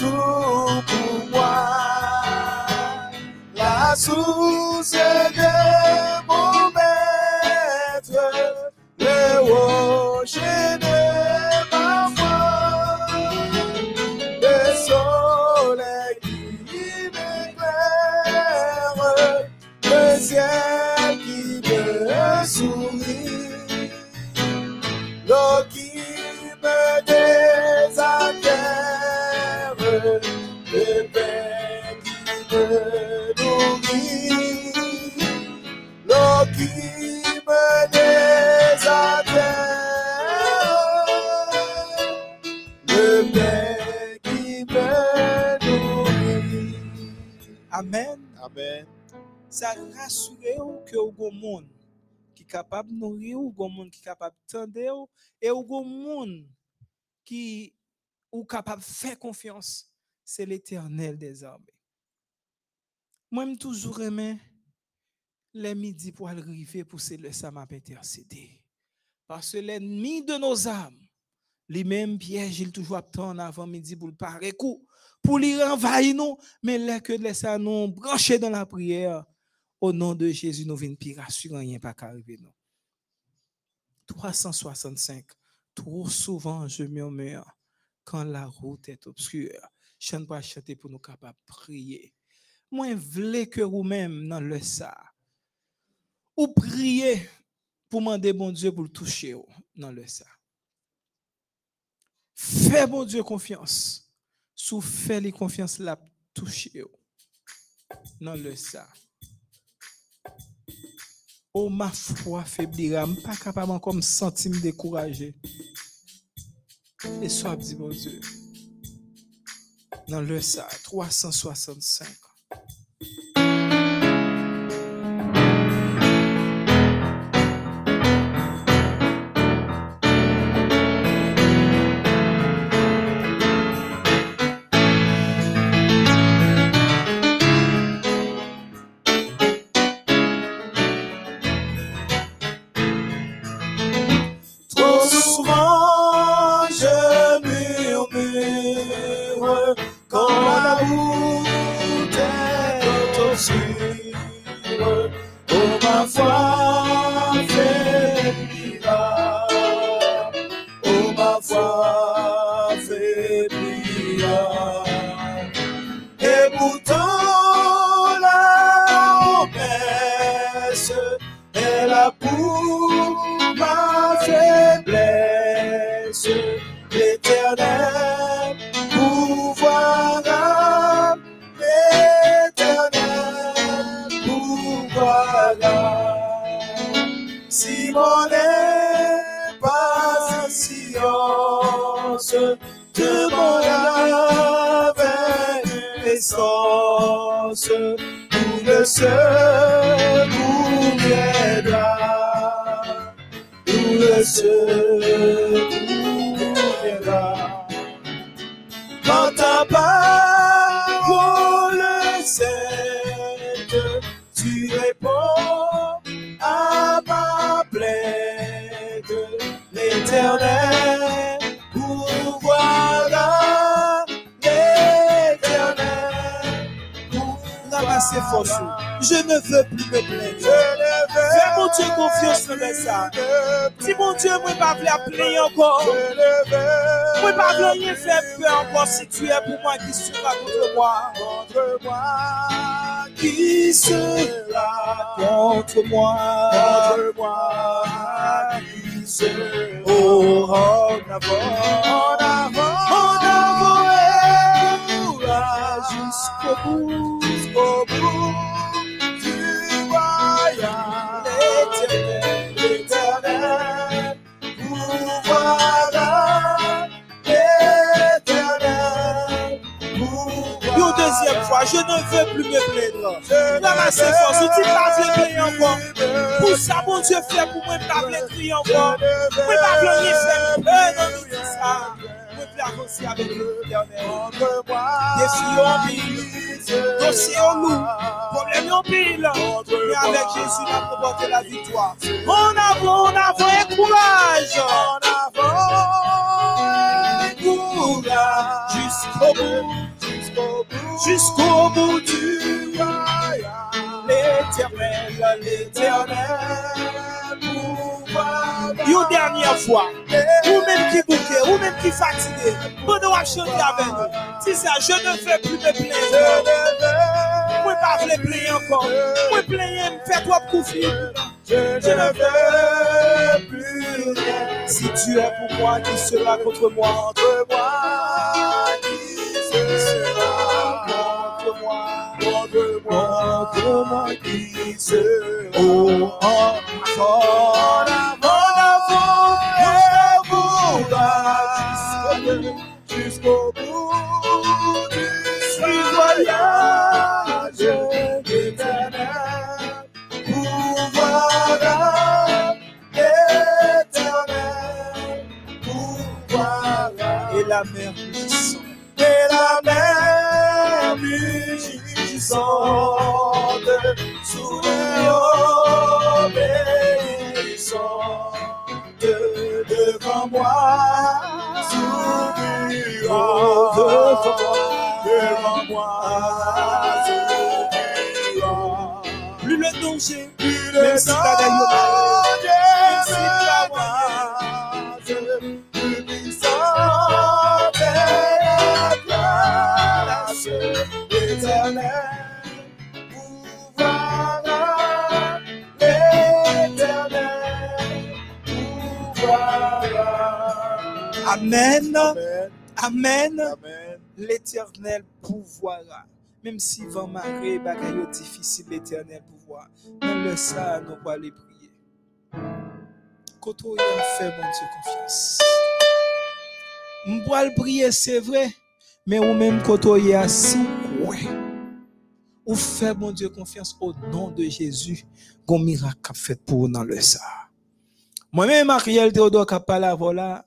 pas tout pour moi? La source Amen. Amen. Ça rassure ou que ou gon monde qui capable nourrir ou gon monde qui capable tendre ou et ou gon monde qui ou capable faire confiance, c'est l'Éternel des armées. Moi me toujours aimé les midi pour arriver pour le ça m'a intercédé. Parce que l'ennemi de nos âmes, lui-même piège, il toujours attend avant midi pour le parer pour lui renvahir nous, mais là que laisse ça nous brancher dans la prière, au nom de Jésus, nous venons pire assurer rien pas qu'arriver nous. 365. Trop souvent, je murmure quand la route est obscure. Je ne pas chanter pour nous capables de prier. Moi, voulais que vous-même dans le ça. Ou prier pour demander bon Dieu pour le toucher ou dans le ça. Fais bon Dieu confiance. Sous fait les confiance la toucher ou dans le ça. Oh, ma foi faiblira, je pas capable encore me sentir me décourager. Et soit dit bon. Dans le ça, 365. Le secours viendra. Quand ta parole sainte, tu réponds à ma plainte. L'éternel pourvoira. L'éternel force. Je ne veux plus me plaindre. Dieu confiance dans ça. Si mon Dieu ne pas voulu appeler encore, ne pas voulu rien faire peur encore si tu es pour moi qui sera contre moi? contre moi. Qui sera contre moi? Contre moi. Qui sera Oh, en je ne veux plus me plaindre. Ramasse force, ou tu pas veux prier encore. Pour ça, mon Dieu, fait pour moi, pas voulu crier encore. Moi, pas voulu rien faire. Non, nous dit ça. Moi, plus avancer en pile, dossier en loup, problème en pile. Mais avec Jésus, on a la victoire. En avant, en avant, et courage. Courage jusqu'au bout, jusqu'au bout du l'éternel, l'éternel. Une dernière fois, ou même qui bouquet, ou même qui fatigué, pendant à chanter avec nous. Si ça, je ne veux plus me plaindre. Moi, pas voulu plaindre encore. Moi, plaindre, me fait trop confiance. Je ne veux plus. Si tu es pour moi, qui sera contre moi? Contre moi, contre moi, qui sera? Oh, en avant, Amen. Amen. L'éternel pouvoira. Même si vent marée, bagaille difficile, l'éternel pouvoir. Dans le ça, nous pas les prier. Y a fait, mon Dieu, confiance. M'bois le prier, c'est vrai. Mais ou même koto y a si ouais. Ou fait, mon Dieu, confiance au nom de Jésus. Gon miracle fait pour nous dans le ça. Moi-même, Ariel Théodore, qui a parlé avant là,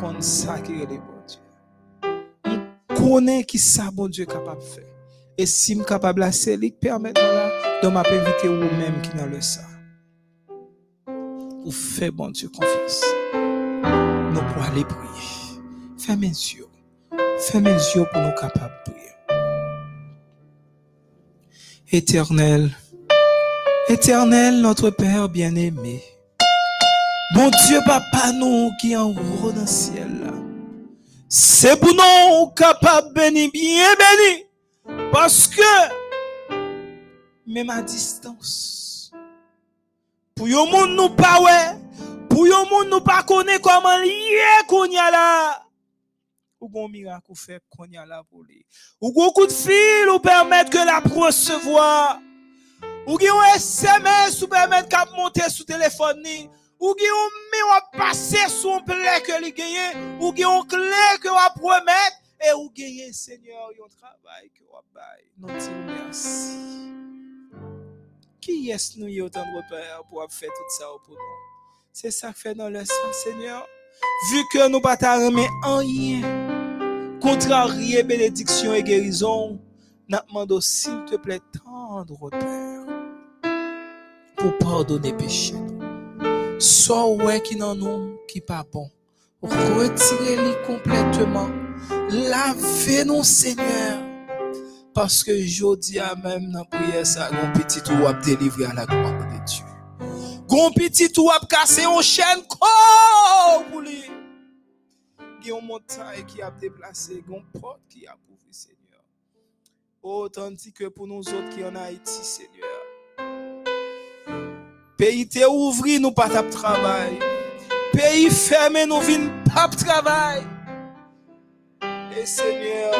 qu'on sacré les bon Dieu. On connaît qui ça, bon Dieu, capable de faire. Et si je suis capable de c'est lui qui permet de m'inviter vous-même qui dans le ça. Ou fait, bon Dieu, confiance. Nous pour aller prier. Fais mes yeux. Fais mes yeux pour nous capables de prier. Éternel, éternel, notre Père bien-aimé. Mon Dieu, papa, nous qui en haut dans le ciel. C'est pour nous capables de bénir, bien béni. Parce que, même à distance, pour yon monde nous pas ouais, pour yon monde nous pas connaît comment lier qu'on y a là. Ou bon miracle fait qu'on y a là pour. Ou bon de fil ou permettre que la recevoir. Ou un SMS ou permettre qu'à monter sous téléphone. Ou gen un mi ou passer un plaie que li gagne. Ou gen un clé que ou promettre. Et ou gagne Seigneur yon travail que ou bail. Merci. Qui est-ce nous de repères pour faire tout ça pour nous? C'est ça que fait dans le sang, Seigneur. Vu que nous pas ta remet en rien, contrarier bénédiction et guérison, nous demandons s'il te plaît tendre Père pour pardonner péché. Soit ouais qui n'en nous qui pas bon, retirez-les complètement, lavez-nous Seigneur. Parce que je dis à même dans la prière, ça, mon petit ou a délivré à la gloire de Dieu. Gon petit ou a cassé une chaîne ko pour lui. Gon montagne qui a déplacé, gon porte qui a ouvert, Seigneur. Oh, tandis que pour nous autres qui en Haïti, Seigneur. Pays te ouvri, nous pas tap travail. Pays fermé, nous vin pas travail. Et Seigneur,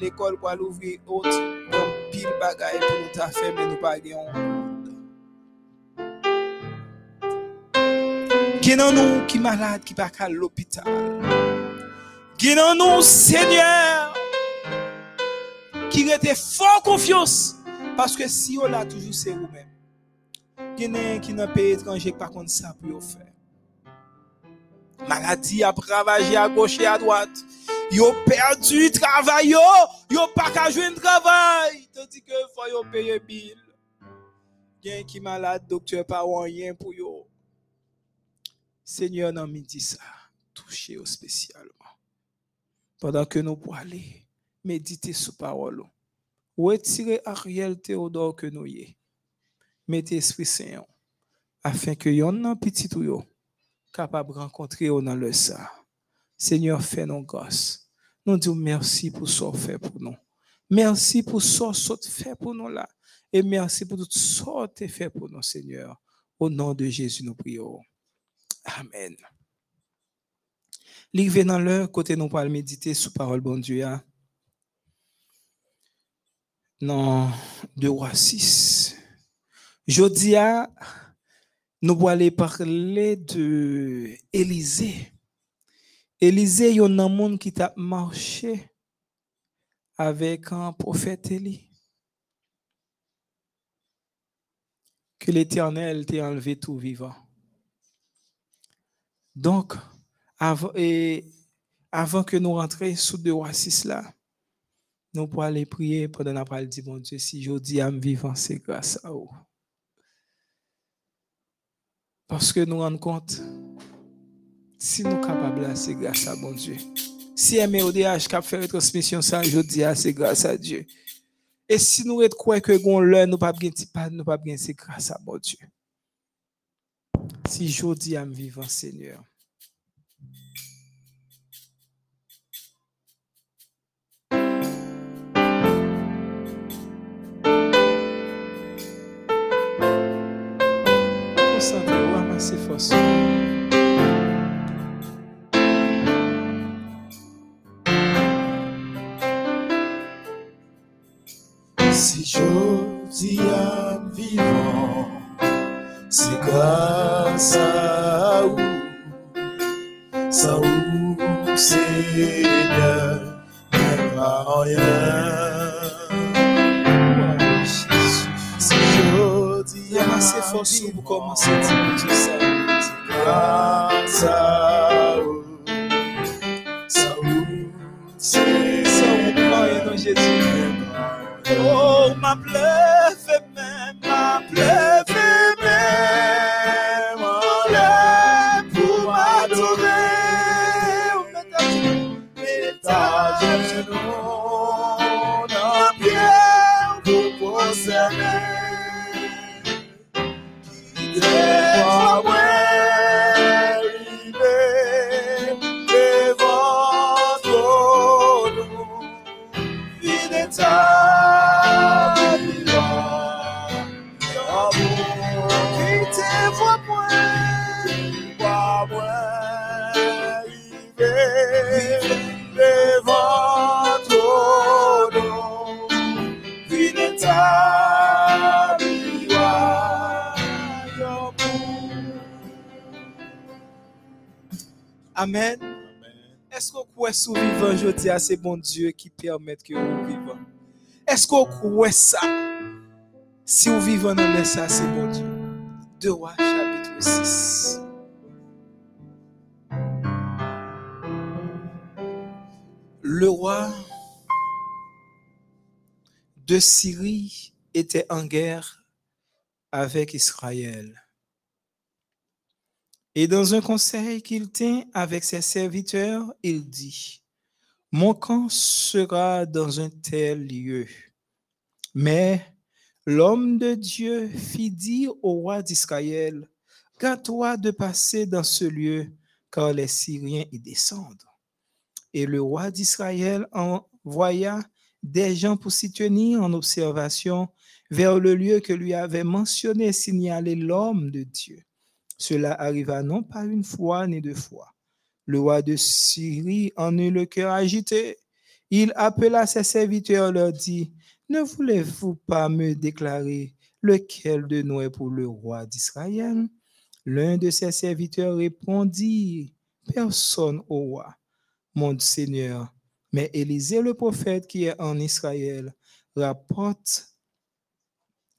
l'école pour l'ouvrir autre, donc pile bagaille pour nous ta mais nous pas. Qui dans nous qui malade, qui pas à l'hôpital. Dans nous, Seigneur, qui rete fort confiance. Parce que si on l'a toujours, c'est vous-même. Gen qui nan pays étranger par contre ça pour yo faire. Maladie a ravagé à gauche et à droite. Yo perdu travail yo, yo pas qu'à joindre travail. Tandis que faut yo payer bill. Gen qui malade, docteur pas rien pour yo. Seigneur nan midi ça, touchez yo spécialement. Pendant que nous pour aller méditer sur parole. Retirez Ariel Théodore que nous y est mettez Esprit Saint afin que yon petit ou capable de rencontrer dans le ça. Seigneur, fais nos grâce. Nous disons merci pour ce que fait pour nous. Merci pour ce que fait pour nous là. Et merci pour tout ce que fait pour nous, Seigneur. Au nom de Jésus, nous prions. Amen. Livre dans l'heure, côté nous pour méditer sur parole bon Dieu. hein. Dans 2 rois 6. Jodia, nous allons parler de Élisée. Élisée, il y a un monde qui t'a marché avec un prophète Élie. Que l'Éternel t'ait enlevé tout vivant. Donc, avant, et avant que nous rentrions sous rois 6 là, nous pourrons aller prier pendant la parole dit, bon Dieu, si je dis vivant, c'est grâce à vous. Parce que nous rendons compte, si nous sommes capables, c'est grâce à bon Dieu. Si MEODH a fait retransmission ça, je dis, ah, c'est grâce à Dieu. Et si nous croyons que nous nous pas bien nous pas bien, c'est grâce à bon Dieu. Si je dis à me vivant, Seigneur. Amassez force. Si je dis à vivant, c'est grâce à vous, ça vous, Seigneur, même à rien. Tout ça. grâce à vous, ça vous, Ça, Seigneur, on croit dans Jésus. Oh, ma plève Amen. Est-ce qu'on croit sous vivant aujourd'hui à c'est bon Dieu qui permet que nous vivons? Est-ce qu'on croit ça? Si vous vivez dans le ça, c'est bon Dieu. 2 rois chapitre 6. Le roi de Syrie était en guerre avec Israël. Et dans un conseil qu'il tint avec ses serviteurs, il dit, Mon camp sera dans un tel lieu. Mais l'homme de Dieu fit dire au roi d'Israël, Garde-toi de passer dans ce lieu, car les Syriens y descendent. Et le roi d'Israël envoya des gens pour s'y tenir en observation vers le lieu que lui avait mentionné signalé l'homme de Dieu. Cela arriva non pas une fois ni deux fois. Le roi de Syrie en eut le cœur agité. Il appela ses serviteurs, leur dit, Ne voulez-vous pas me déclarer lequel de nous est pour le roi d'Israël? L'un de ses serviteurs répondit, Personne au roi, mon Seigneur, Mais Élisée, le prophète qui est en Israël, rapporte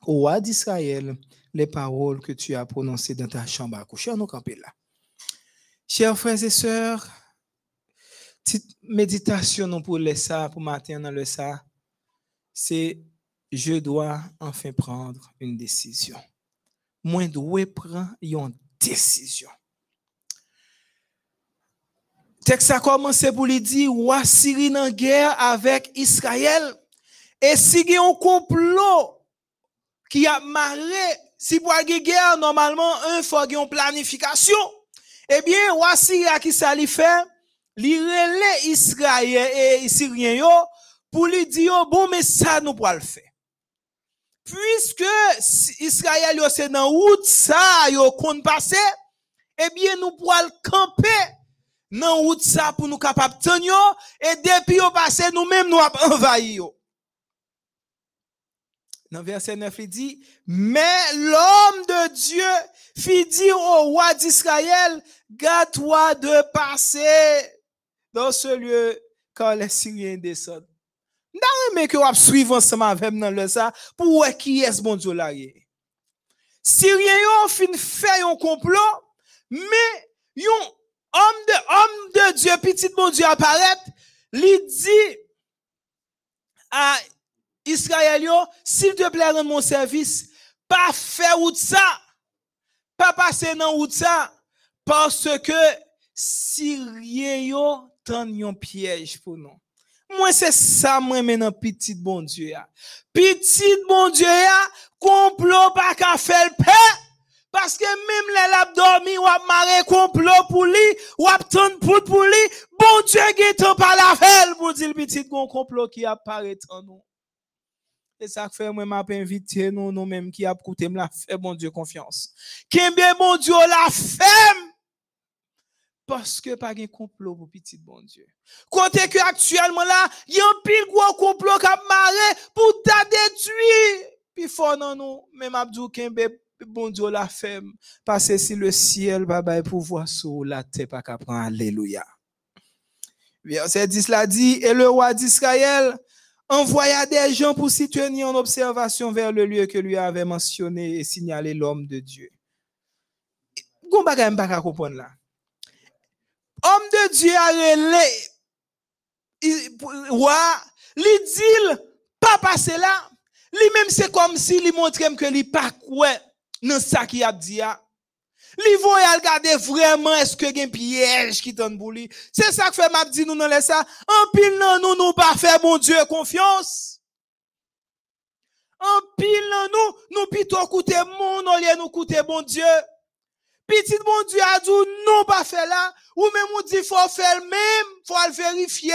au roi d'Israël les paroles que tu as prononcées dans ta chambre à coucher. nous là. Chers frères et sœurs, petite méditation pour le ça, pour matin dans le ça, c'est je dois enfin prendre une décision. Moi, dois prendre une décision. Texte a commencé pour lui dire, roi Syrie en guerre avec Israël. Et si y a un complot qui a marré, si pour une guerre, normalement, un faut une planification. Eh bien, roi Syrie qui ça lui fait, relève Israël et Syrien pour lui dire, bon, mais ça nous pourra le faire. Puisque Israël c'est dans route ça, yo compte passer, eh bien, nous pourrons camper nan route ça pour nous capables tenir et depuis au passé nous mêmes nous envahir dans verset 9 il dit mais l'homme de Dieu fit dire au roi d'Israël garde-toi de passer dans ce lieu quand les Syriens descendent. Nan mais que vous suivre ensemble avec dans le ça pour qui est bon Dieu là Syriens ont fin fait un complot mais yon homme de, homme de Dieu, petit bon Dieu apparaît, lui dit à Israël, s'il te plaît, rends mon service, pas faire ou ça, pas passer dans ou ça, parce que Syrien yo tant un piège pour nous. Moi, c'est ça, moi, maintenant, petit bon Dieu, Petit bon Dieu, complot pas qu'à faire le paix. Parce que même les lap dormi, ou ap maré complot pour lui, ou ap ton pour pour lui, bon Dieu guette par la velle pour dire petit bon complot qui apparaît en nous. Et ça fait moi m'a invité nous nous même qui a coûté la fait bon Dieu confiance. bien bon Dieu la fait? Parce que pas un complot pour petit bon Dieu. Côté que actuellement là, y a un pile gros complot qui a maré pour ta détruire. Puis fort non nous, même Abdou Kembe bon Dieu la femme, parce que si le ciel va pour pouvoir sur la terre pas qu'à prendre alléluia. Verset 10 l'a dit et le roi d'Israël envoya des gens pour s'y tenir en observation vers le lieu que lui avait mentionné et signalé l'homme de Dieu. Gon bagay pas comprendre là. Homme de Dieu a relé roi, li dit pas passer là. Lui même c'est comme si lui montrait que lui pas quoi dans ça qui a dit. Li voye al gade vraiment est-ce que gen piège qui t'en pour lui. C'est ça que fait m'a dit nous dans les ça. En pile non nous nous pas faire bon Dieu confiance. En pile non nous nous plutôt coûter mon au lieu nous coûter bon Dieu. Petit bon Dieu a dit non pas faire là ou même on dit faut faire même, faut le vérifier.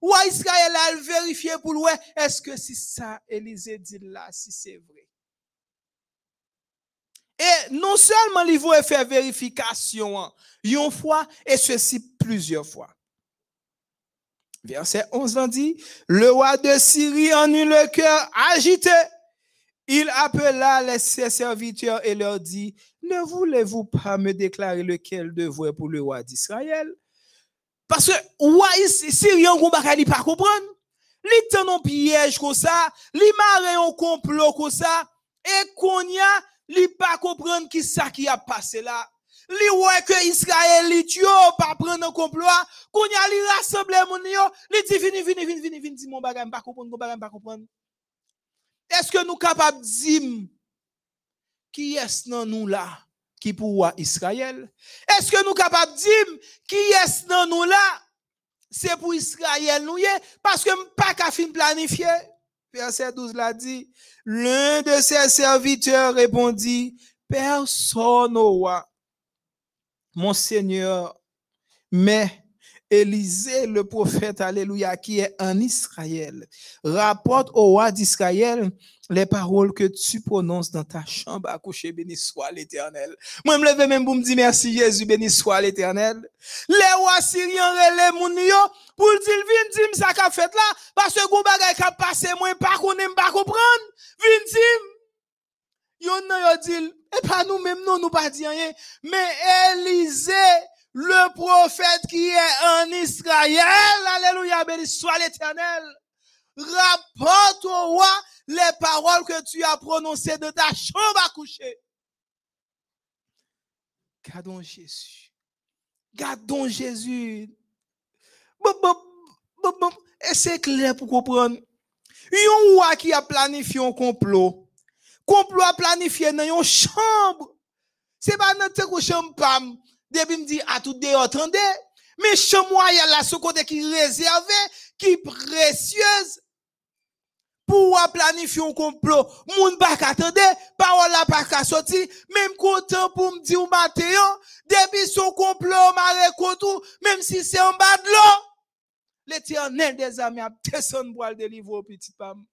Ou Israël a le vérifier pour le est-ce que si ça Élisée dit là si c'est vrai. Et non seulement il faut faire vérification une fois et ceci plusieurs fois. Verset 11 en dit, le roi de Syrie en eut le cœur agité. Il appela les, ses serviteurs et leur dit, ne voulez-vous pas me déclarer lequel devrait pour le roi d'Israël? Parce que, roi Syrien, on ne pas comprendre. Li un piège comme ça, li marre un complot comme ça, et qu'on y a, li pas comprendre qui ça qui a passé là. Li ouais que Israël li tue pas un complot, qu'on y a li rassembler mon dit vini vini vini vini vini mon bagage pas comprendre mon pas comprendre. Est-ce que nous capables dire qui est dans nous là qui pour Israël? Est-ce que nous capables qui est dans nous là? C'est pour Israël nous parce que pas qu'à fin planifier. Verset 12 l'a dit, l'un de ses serviteurs répondit, personne au roi, mon Seigneur, mais Élisée, le prophète, alléluia, qui est en Israël, rapporte au roi d'Israël les paroles que tu prononces dans ta chambre à coucher, béni soit l'éternel. Moi, je me lève même pour me dire merci Jésus, béni soit l'éternel. Les rois syriens relèvent mon pour dire, viens dire ça qu'a fait là, parce que gon bagay qu'a passé, moi, pas qu'on aime pas comprendre. Viens dire. Yon nan yo dit, et pas nous même non, nous pas dit rien. Mais Élisée le prophète qui est en Israël, alléluia, béni soit l'éternel, rapporte au roi les paroles que tu as prononcées de ta chambre à coucher. Gardons Jésus. Gardons Jésus. Et c'est clair pour comprendre. Yon roi qui a planifié un complot. Complot a planifié dans une chambre. C'est pas notre chambre pam. Depuis me dit à tout dehors, attendez. Mais chambre il y a là ce côté qui réservé, qui précieuse pour planifier un complot. Moun pas attendre, parole la pas sortir, même content pour me dire matin, depuis son complot m'a tout, même si c'est en bas de l'eau. L'éternel des amis a descendu pour le délivrer au petit pam.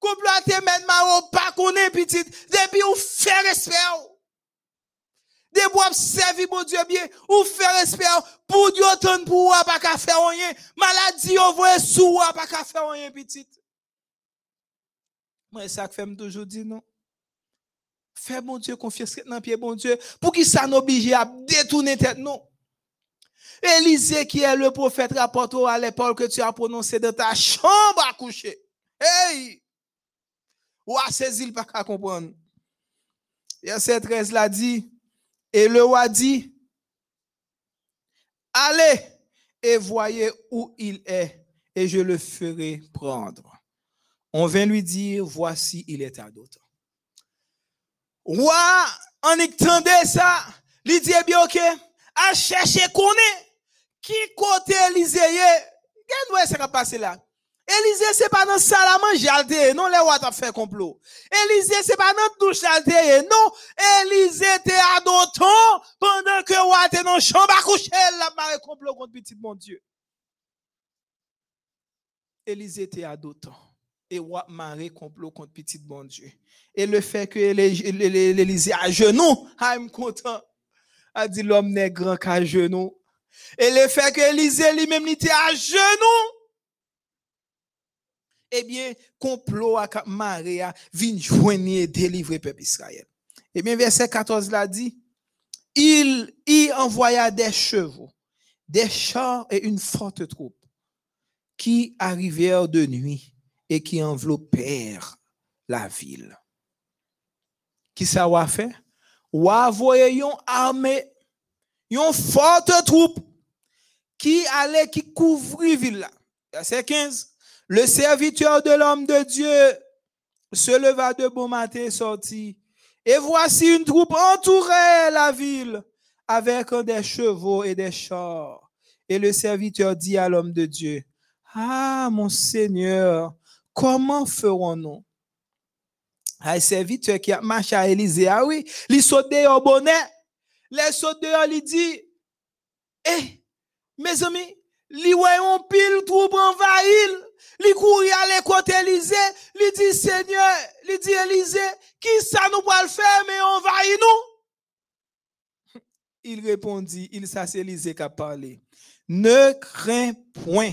Complot a te mettre ma pas connaît petit, depuis ou fait respect. De bois servir mon Dieu bien, ou faire respect pour Dieu ton pour pas qu'à faire rien. Maladie on voit sous pas qu'à faire rien petit. Moi ça que fait toujours dire non. Fais mon Dieu confiance dans pied bon Dieu pour qu'il ça n'oblige à détourner tête non. Élisée qui est le prophète rapporte à l'épaule que tu as prononcé dans ta chambre à coucher. Hey! Ou à saisir pas qu'à comprendre. Verset 13 l'a dit et le roi dit, allez et voyez où il est, et je le ferai prendre. On vient lui dire, voici, il est à d'autres. Roi, en entendait ça, il dit, eh bien, ok, à chercher qu'on est, qui côté Élisée, qu'est-ce qui va passer là? Élisée, c'est pas dans salle à manger, non, les rois fait complot. Élisée, c'est pas dans douche non, Élisée était à d'autant pendant que roi était dans chambre à coucher, la marée complot contre petit mon Dieu. Élisée était à d'autant. Et roi marée complot contre petit bon Dieu. Et le fait que l'Élysée à genoux, ah, suis content. A dit l'homme n'est grand qu'à genoux. Et le fait que Élisée lui-même était à genoux, eh bien, complot à Maria vient joindre et délivrer le peuple Israël. Eh bien, verset 14 l'a dit, il y envoya des chevaux, des chars et une forte troupe qui arrivèrent de nuit et qui enveloppèrent la ville. Qui ça va fait? Ou envoyer une armée, une forte troupe qui allait, qui couvrit ville Verset 15. Le serviteur de l'homme de Dieu se leva de bon matin et sortit. Et voici une troupe entourait la ville avec des chevaux et des chars. Et le serviteur dit à l'homme de Dieu, Ah, mon Seigneur, comment ferons-nous? Ah, le serviteur qui a marché à Élisée, ah oui, il saute au bonnet. Les saute il dit, Eh, mes amis, li un pile troupe envahir Li courir à côté Élysée, li dit Seigneur, li dit Élysée, qui ça nous va le faire, mais on va y nous? Il répondit, il s'est Élysée qui a parlé. Ne crains point,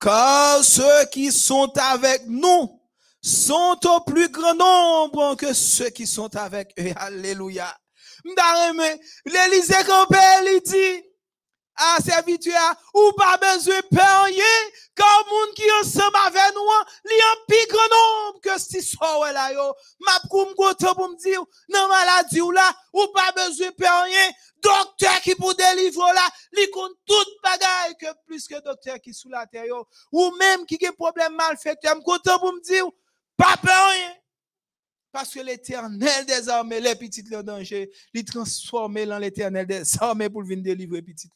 car ceux qui sont avec nous sont au plus grand nombre que ceux qui sont avec eux. Alléluia. L'Élysée campé, il dit, à serviteur ou pas besoin de payer car monde qui ensemble avec nous li en plus grand nombre que si soir là yo. M'a koum goto pour me dire non maladie ou là ou pas besoin de payer docteur qui pour délivrer là li compte tout bagaille que plus que docteur qui sous la terre yo. Ou même qui a problème mal fait me content pour me dire pas payer. Parce que l'éternel des armées, les petites en danger, les transformer dans l'éternel des armées pour venir délivrer petites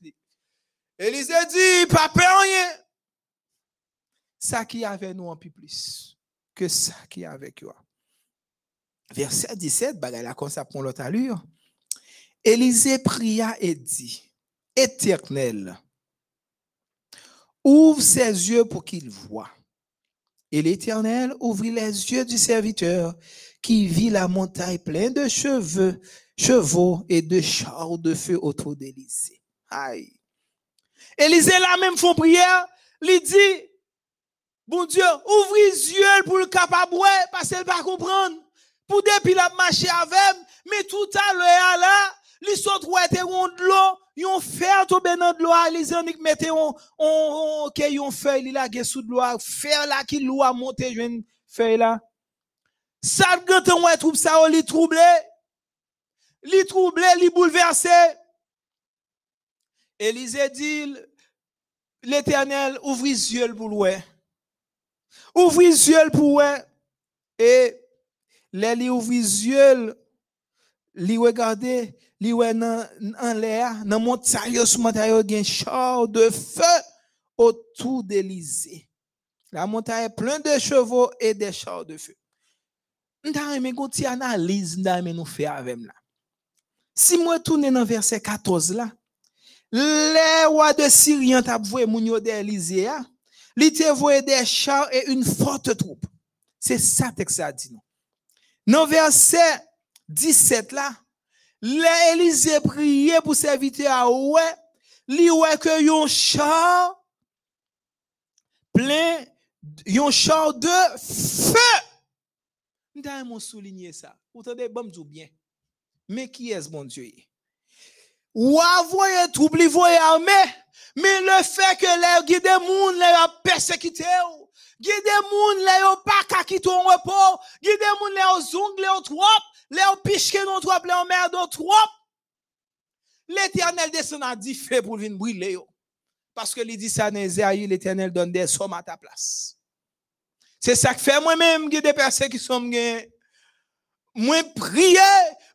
Élisée dit, pas rien. Ça qui avait nous en plus que ça qui avec toi. Verset 17, bah là comme ça pour l'autre allure. Élisée pria et dit, Éternel, ouvre ses yeux pour qu'il voie. Et l'Éternel ouvrit les yeux du serviteur qui vit la montagne pleine de cheveux, chevaux et de chars de feu autour d'Élisée. Aïe. Élisée là même font prière, il dit, bon Dieu, ouvre les yeux pour le capable, parce qu'elle va comprendre. Pour depuis la marcher avec, mais tout à l'heure là, li sot wete yon de l'eau, yon fer tombe dans de l'eau, Élisée on mette on on OK yon feuille li la sous de l'eau, fer là qui l'eau a monté une feuille là. Ça gante on trouve ça li troublé. Li troublé, li bouleversé. Élisée dit l'Éternel ouvre les yeux pour l'ouer. Ouvre les yeux pour l'ouer. Et les ouvre les yeux li regarder nan en l'air nan montagne sous montagne gen char de feu autour d'Élysée la montagne est pleine de chevaux et de chars de feu mais gon ti analyse nous faire avec là si moi tourner dans verset 14 là les rois de Syrie t'a voué moun li te voué des chars et une forte troupe c'est ça texte a dit dans verset 17 là, l'Élysée priait pour serviteur à ouais, li ouais que yon char plein, yon char de feu. Nous mon souligner ça. Vous entendez, bon, bien. Mais qui est ce bon Dieu? Ou avoye trouble, voye armé, mais le fait que les guides moun les a persécuté, guide moun les a pas ka ton repos, guide moun les a zong les a trop, les a piché non trop, les a merde trop. L'éternel descend à dit fait pour venir brûler Parce que il dit ça dans l'éternel donne des sommes à ta place. C'est ça que fait moi-même, guide sont moi prier,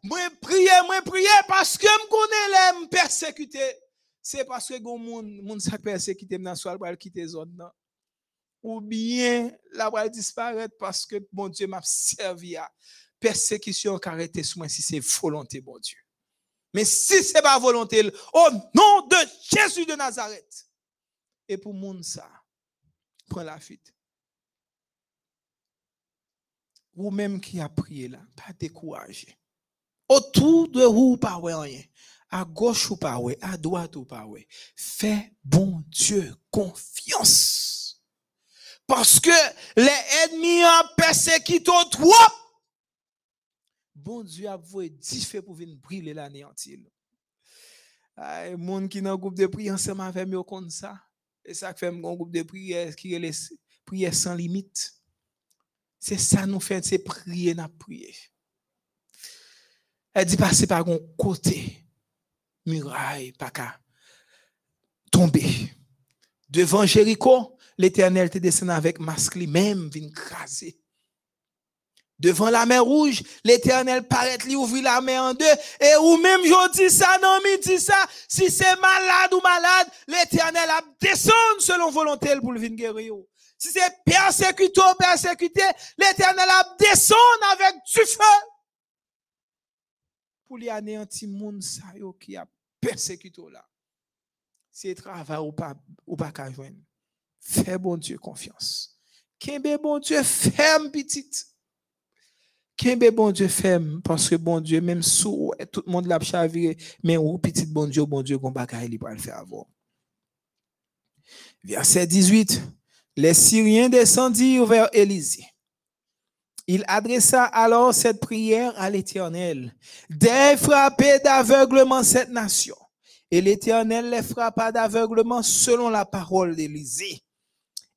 moi prier, moi prier parce que me connais les persécuter. C'est parce que gon moun moun sa persécuter dans soir pour quitter zone non. Ou bien la va disparaître parce que bon Dieu m'a servi à persécution arrêté sur moi si c'est volonté bon Dieu. Mais si c'est pas volonté au nom de Jésus de Nazareth. Et pour moun ça prends la fuite. Ou même qui a prié là, pas décourager. Autour de vous, pas rien. À gauche ou pas à droite ou pas Fais bon Dieu confiance. Parce que les ennemis ont persécuté trop. Bon Dieu a voué fait pour venir brûler l'anéantir. Les gens qui dans groupe de prière ensemble avec moi comme ça. Et ça fait un groupe de prière qui est prière sans limite. C'est ça nous fait, c'est prier, n'a prier. Elle dit passer par un côté, muraille, pas qu'à tomber. Devant Jéricho, l'éternel te descend avec masque lui-même, vient craser. Devant la mer rouge, l'éternel paraît lui ouvrir la mer en deux. Et ou même je dis ça, non, mais dit ça, si c'est malade ou malade, l'éternel a descendre selon volonté pour le venir guérir. Si c'est persécuté ou persécuté, l'éternel a descendre avec du feu. Pour les anéantir qui a persécuté là. C'est travail ou pas, ou pas qu'à joindre. Fais bon Dieu confiance. Kembe bon Dieu ferme petite. Kembe bon Dieu ferme parce que bon Dieu même sous tout le monde l'a chaviré mais ou petit bon Dieu bon Dieu qu'on bagaille il va le faire avoir. Verset 18 les Syriens descendirent vers Élisée. Il adressa alors cette prière à l'Éternel. Des frapper d'aveuglement cette nation. Et l'Éternel les frappa d'aveuglement selon la parole d'Élisée.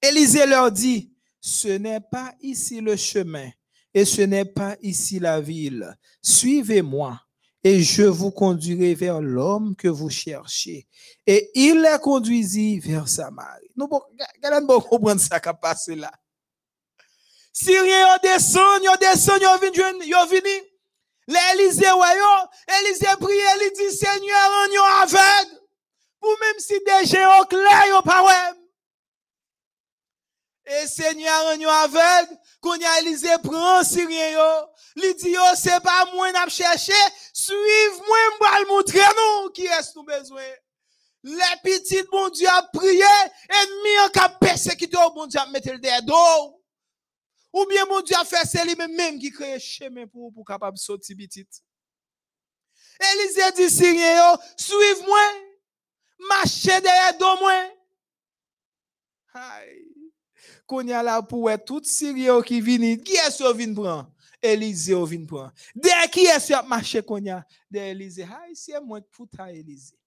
Élisée leur dit, ce n'est pas ici le chemin et ce n'est pas ici la ville. Suivez-moi et je vous conduirai vers l'homme que vous cherchez. Et il les conduisit vers Samarie. Nous, allons comprendre ça passé là. Syriens, ils descendent, ils descendent, ils viennent, ils L'Élysée, ouais, Élysée prie, il dit, Seigneur, on est aveugle. Pour même si des gens clairs, ils pas Et Seigneur, on est aveugle. Quand Élysée prend Syrien, yo, il dit, yo, c'est pas moi n'a cherché, suive-moi, m'bal montrer nous qui est nous besoin? Les petits, bon Dieu a prié, ennemi en cap persécuté, bon Dieu a mettre le dos. Ou bien mon Dieu a fait c'est lui-même même qui crée chemin pour pour capable sortir petit. Élisée dit yo, suive-moi, marchez derrière dos moi. Aïe. Qu'on y a là pour tout Syrien qui vient, qui est-ce qui vient prendre? Élisée au vin prend. Dès qui est sur marché qu'on a, de Élisée, ah, ici, moi, pour ta Élisée.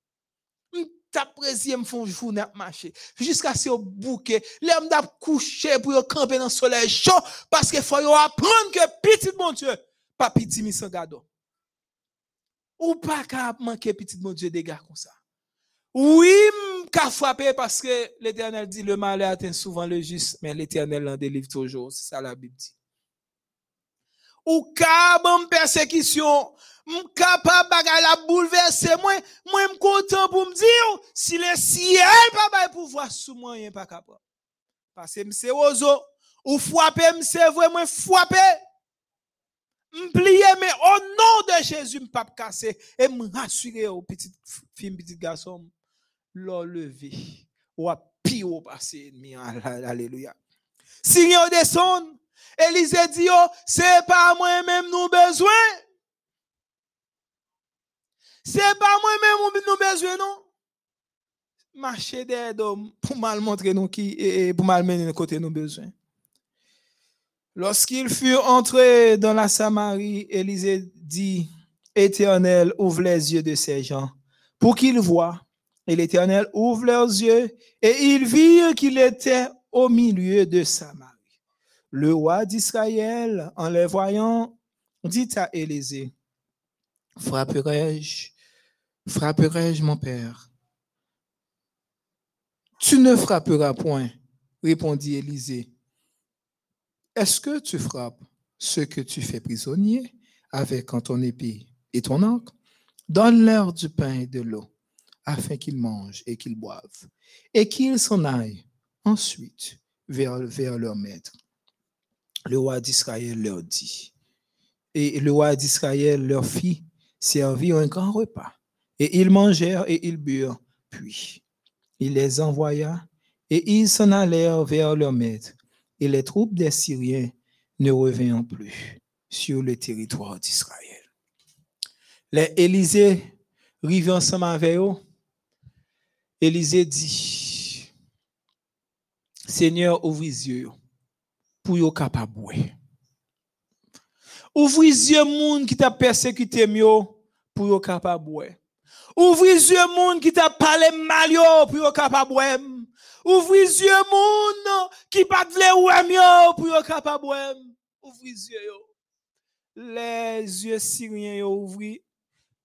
T'apprécies, me font journée à marcher. Jusqu'à ce bouquet, l'homme d'a couché pour camper dans le soleil chaud, parce qu'il faut apprendre que petit mon Dieu, pas petit mi gado. Ou pas qu'à manquer petit mon Dieu des gars comme ça. Oui, qu'à frapper parce que l'éternel dit le mal atteint souvent le juste, mais l'éternel en délivre toujours. C'est ça la Bible dit. Ou ka bon persécution, capable bagay la bouleverser moi, moi content pour me dire si le ciel pas bay pouvoir sous moi pas capable. Parce que c'est ozo ou frapper m'se vraiment frapper. M'plier mais au nom de Jésus m'pas casser et me rassurer au petit fille petit garçon l'ont levé ou a pire passer ennemi alléluia. Seigneur descend Élisée dit, oh, c'est pas moi-même nous besoin. C'est pas moi-même nous besoin, non? Marcher des hommes pour mal montrer nous qui, et pour mal mener côté nous besoin. Lorsqu'il fut entré dans la Samarie, Élisée dit, Éternel, ouvre les yeux de ces gens pour qu'ils voient. Et l'Éternel ouvre leurs yeux et ils virent qu'il était au milieu de Samarie. Le roi d'Israël, en les voyant, dit à Élisée, frapperai-je, frapperai-je mon père? Tu ne frapperas point, répondit Élisée. Est-ce que tu frappes ce que tu fais prisonnier avec ton épée et ton encre? Donne-leur du pain et de l'eau, afin qu'ils mangent et qu'ils boivent, et qu'ils s'en aillent ensuite vers, vers leur maître le roi d'Israël leur dit. Et le roi d'Israël leur fit servir un grand repas. Et ils mangèrent et ils burent. Puis il les envoya et ils s'en allèrent vers leur maître. Et les troupes des Syriens ne revinrent plus sur le territoire d'Israël. Les Élisée arrivent ensemble avec eux. Élisée dit, Seigneur, ouvre les yeux pour yo capable yeux monde qui t'a persécuté mieux pour yo capable Ouvrez les yeux monde qui t'a parlé mal pour yo capable Ouvrez les yeux monde qui pas vle ouais mieux pour yo capable Ouvrez les yeux Les yeux syriens yo ouvri.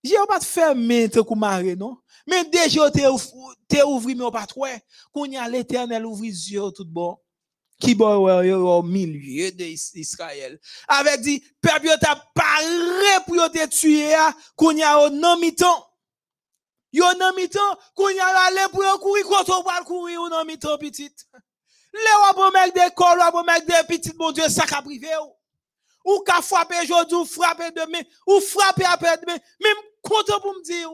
J'ai pas fermé te kou maré non? Mais déjà te ouvri mais pas toi. Qu'on y a l'éternel ouvre les yeux tout bon qui au milieu d'Israël. Avec dit, peuple t'a paré pour te tuer, qu'on y a au non mi-temps. Yo non mi-temps, qu'on y a allé pour courir, quand on va courir au non mi-temps, petit. Le wap mec d'école, wap mec de petit, bon Dieu, ça qu'a privé ou. Ou qu'a frappé aujourd'hui, ou frappé demain, ou frappé après demain. Même content pour me dire.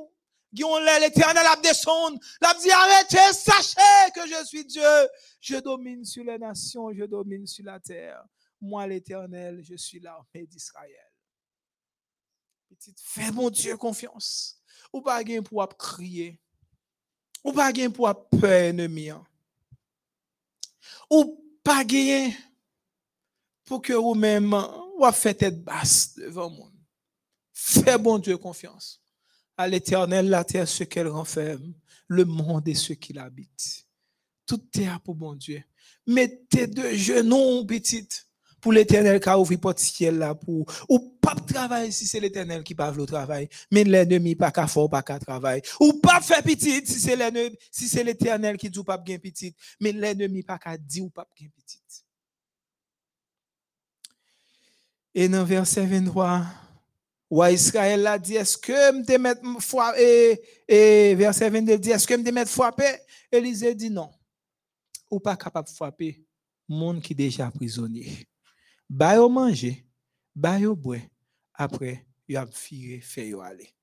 L'éternel a descendu, l'a dit arrêtez, sachez que je suis Dieu. Je domine sur les nations, je domine sur la terre. Moi, l'éternel, je suis l'armée d'Israël. Petite, fais mon Dieu confiance. Ou pas pour crier. Ou pas pour peur ennemi. Hein. Ou pas pour que vous-même, ou fait tête basse devant moi. Fais bon Dieu confiance à l'éternel la terre, ce qu'elle renferme, le monde et ce qu'il habite. Tout est pour bon Dieu. Mettez de genoux, petite, pour l'éternel qui a ouvert porte ciel là pour, ou pas travailler si c'est l'éternel qui parle le travail, mais l'ennemi pas qu'à fort, pas qu'à travailler. Ou pas faire petite si c'est l'ennemi, si c'est l'éternel qui dit pas bien petite, mais l'ennemi pas qu'à dire ou pas bien petite. Et dans verset 23, ou Israël a dit, est-ce que me mettre foi et, et verset 22 dit, est-ce que me mettre frapper? Élisée dit non. Ou pas capable de frapper monde qui déjà prisonnier. Ba yo manger, ba yo boire, après il a firé fait yo aller.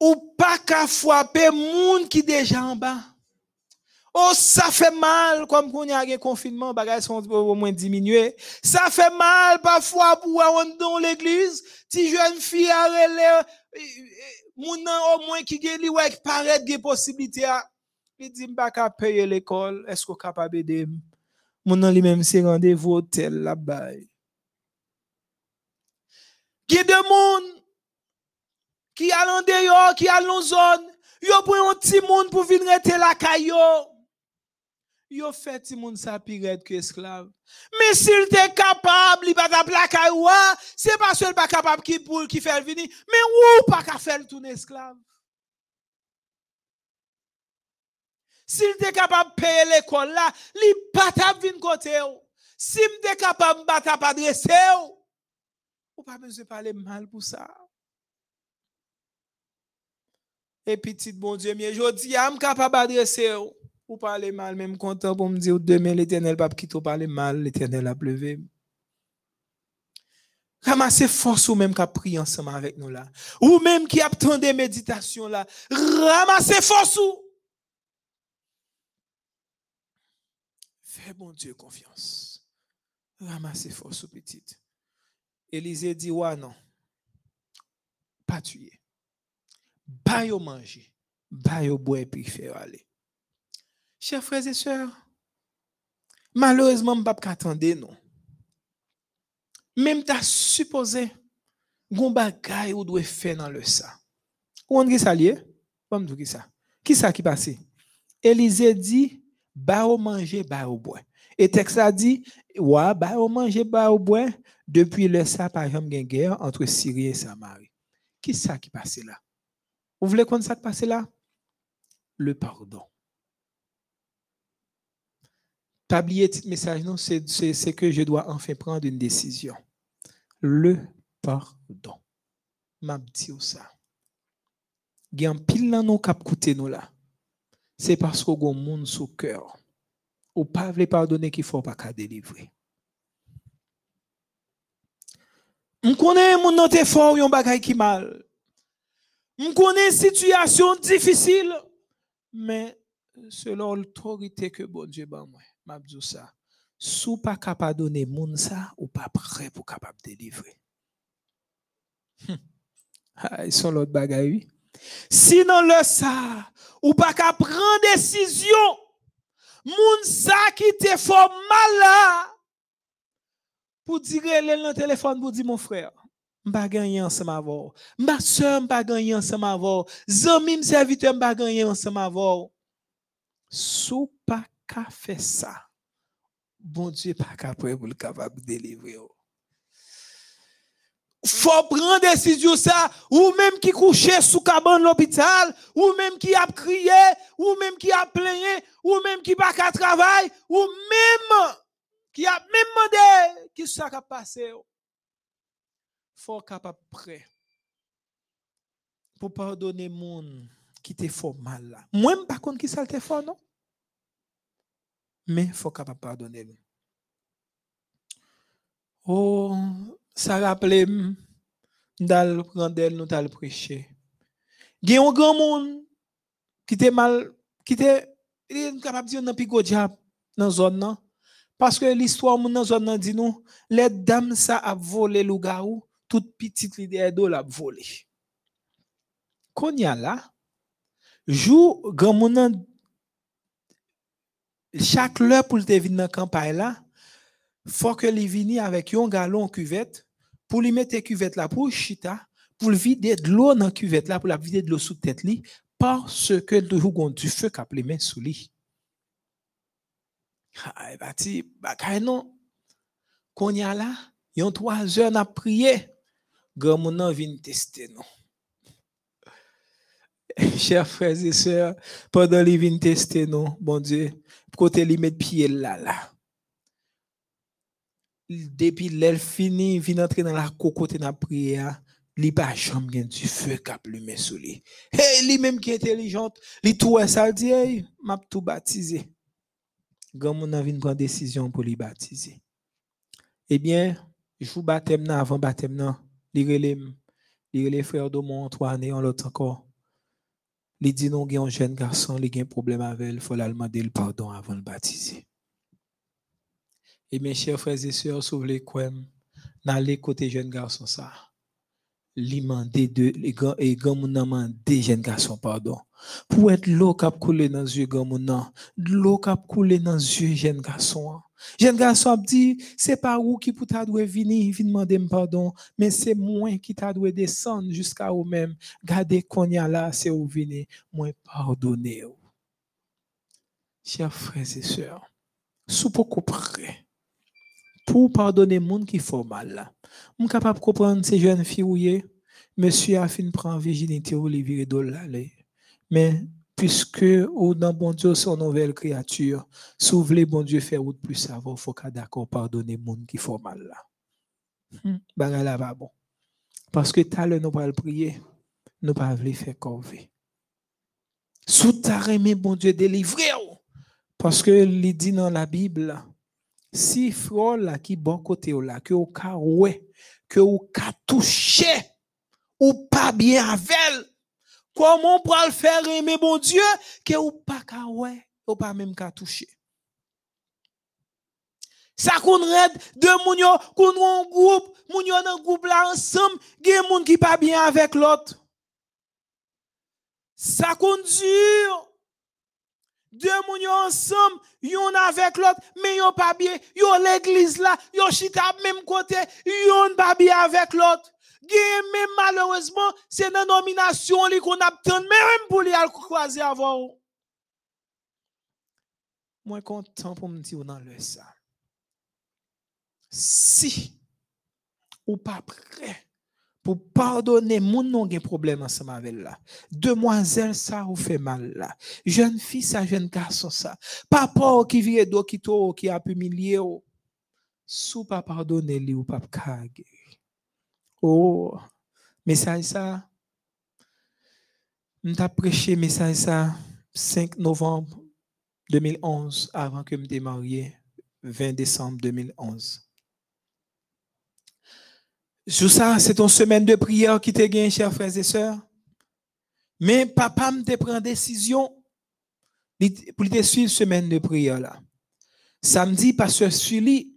Ou pas capable frapper monde qui déjà en bas. Oh, ça fait mal, comme qu'on y a un confinement, bagages sont au moins diminués. Ça fait mal parfois pour aller dans l'église, si jeune fille a relé, mon au moins qui gagne ouais paraît des possibilités il dit pas qu'à payer l'école, est-ce qu'on capable d'aider? Mon lui même c'est rendez-vous hôtel là-bas. Il y a des gens qui allent dehors, qui allent en zone. Yo pris un petit monde pour venir rester la caillou. Yo fait petit monde ça pire que esclave. Mais s'il était capable, il va ta plaque c'est pas seul pas capable qui pour qui fait venir, mais ou pas qu'à faire tout esclave. S'il était capable de payer l'école là, il pas ta venir côté Si m'était capable de battre pas adresser ou pas besoin de parler mal pour ça. Et petit bon Dieu, mais je dis, je suis capable d'adresser ou parler mal, même content pour me dire demain l'éternel va quitter parler mal, l'éternel a pleuvé. Ramassez force ou même qui a prié ensemble avec nous là. Ou même qui a des méditations là. Ramassez force ou. Fais bon Dieu confiance. Ramassez force ou petite. Élisée dit, ouais, non. Pas tuer. Pas manger. Pas boire et puis faire aller. Chers frères et sœurs, malheureusement, je ne peux pas attendre, non. Même tu as supposé gon bagay ou doit faire dans le ça. Ou on dit ça lié? Pas dire ça? Qui ça qui passe? Élisée dit, ba au manger, ba au boire. Et texte a dit, ouais, ba au manger, ba au boire, depuis le ça, par exemple, une guerre entre Syrie et Samarie. Qui ça qui passe là? Vous voulez qu'on ça qui passe là? Le pardon. Tablier petit message, non, c'est que je dois enfin prendre une décision. Le pardon. M'a dit ça. Un pile dans nos cap nous là. C'est parce qu'on a un monde sous cœur. Ou pas veut pardonner qu'il faut pas qu'à délivrer. On connaît mon notre effort yon bagay qui mal. On connaît situation difficile mais selon l'autorité que bon Dieu ba moi m'a dit ça. Sou pas moun ou pas prêt pour capable délivrer. Hum. Ah, ils sont l'autre bagaille. Sinon le ça ou pas capable prendre décision. Moun ça qui te fort mal là pour dire le téléphone pour dire mon frère m'pa gagner ensemble avec ma soeur m'pa gagner ensemble avec zami serviteur m'pa gagner ensemble avec sou pas ka fait ça, bon Dieu pas capable pour le capable de délivrer. Faut prendre décision ça, ou même qui couchait sous cabane l'hôpital, ou même qui a crié, ou même qui a plaigné, ou même qui pas qu'à travail, ou même qui a demandé qui ça a passé. Faut capable pour pardonner monde qui te fait mal. Moi, par contre, qui ça te fait, non? Mais il faut capable pardonner. Oh, ça rappelle dans le nous t'al prêcher. Il y a un grand monde qui était mal, qui était capable de dire dans pico diable dans zone parce que l'histoire dans dans zone dit nous les dames ça a volé le garou toute petite l'idée d'eau l'a volé. Qu'on y a là, jour grand monde chaque heure pour le venir dans la campagne là, faut que les vienne avec un galon cuvette pour lui mettre cuvette là pour chita, pour vider de l'eau dans la cuvette là, pour la vider de l'eau sous tête parce que le du feu cap les mains sous lui. Ah, bati, bakay non. Qu'on y a là, yon trois heures n'a prié. Grand mon vient tester non. Chers frères et sœurs, pendant les vient tester non, bon Dieu, côté li mettre pied là là. Depuis l'elle fini, vient entrer dans la cocotte dans la prière, li pas jamais du feu cap lui sous lui. Hey, li même qui est intelligente, li tout ça m'a tout baptisé. Grand mon envie prendre décision pour li baptiser. Eh bien, je vous baptême avant baptême nan, li relem, li relem frère de mon Antoine et on l'autre encore. Il dit non, il y a un jeune garçon, il a un problème avec elle, il faut lui demander le pardon avant de le baptiser. Et mes chers frères et sœurs, si vous voulez quoi, n'allez côté jeune garçon ça. li mande de e e gan moun nan mande jen garçon pardon pour être l'eau qui a coulé dans les yeux nan l'eau qui a coulé dans les yeux jeune garçon jeune garçon a dit c'est pas où qui pour t'a venir venir demander pardon mais c'est moi qui t'a descendre jusqu'à vous même. Gardez qu'on y a là c'est où venir moi pardonner chers frères et sœurs sous beaucoup près pour pardonner monde qui font mal là suis capable de comprendre ces jeunes filles monsieur a fini prendre virginité ou de Mais puisque ou dans bon Dieu son nouvelle créature, voulez bon Dieu faire autre plus savoir, faut qu'à d'accord pardonner monde qui font mal là. Hmm, là va bon. Parce que t'as le nous pas le prier, nous pas voulu faire corvée. Sous ta remis bon Dieu délivrer parce que il dit dans la Bible si frère là qui bon côté là que au cas ouais que au cas touché ou pas bien avec comment peut le faire aimer bon Dieu que ou pas ka ouais ou pas même qu'à toucher? Ça qu'on red deux moun yo qu'on un groupe moun yo dans groupe là ensemble gen moun qui pas bien avec l'autre ça qu'on dure deux moun yo ensemble, yon avec l'autre, mais yon pas bien. Yon l'église là, yon chita même côté, yon pas bien avec l'autre. Même malheureusement, c'est une nomination qu'on a obtenu, même pour les croiser avant. Moi, content pour me dire dans le ça. Si, ou pas prêt pour pardonner mon non un problème ensemble avec là. Demoiselle ça vous fait mal là. Jeune fille ça jeune garçon ça. Papa qui vient d'eau qui qui a humilié sous pas pardonner lui ou pas kage. Oh message ça m'ta prêché message ça 5 novembre 2011 avant que me marié 20 décembre 2011. Sous ça, c'est ton semaine de prière qui te gagne, chers frères et sœurs. Mais papa me prend décision pour te suivre semaine de prière. Samedi, pasteur Sully,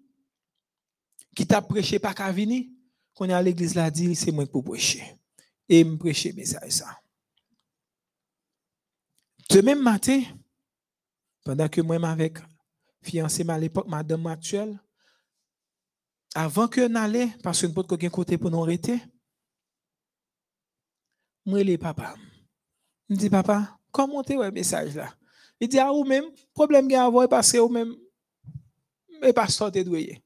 qui t'a prêché par Cavini, qu'on est à l'église là, dit, c'est moi pour prêcher. Et me prêcher, mais ça et. Ce même matin, pendant que moi, avec fiancé à l'époque, madame actuelle, avant que n'allait, parce que nous pas de côté pour nous arrêter, moi, les papa. Je dis, papa, comment tu le message là? Il dit, ah, ou même, problème qu'il y parce que ou même, mais pasteur te doué.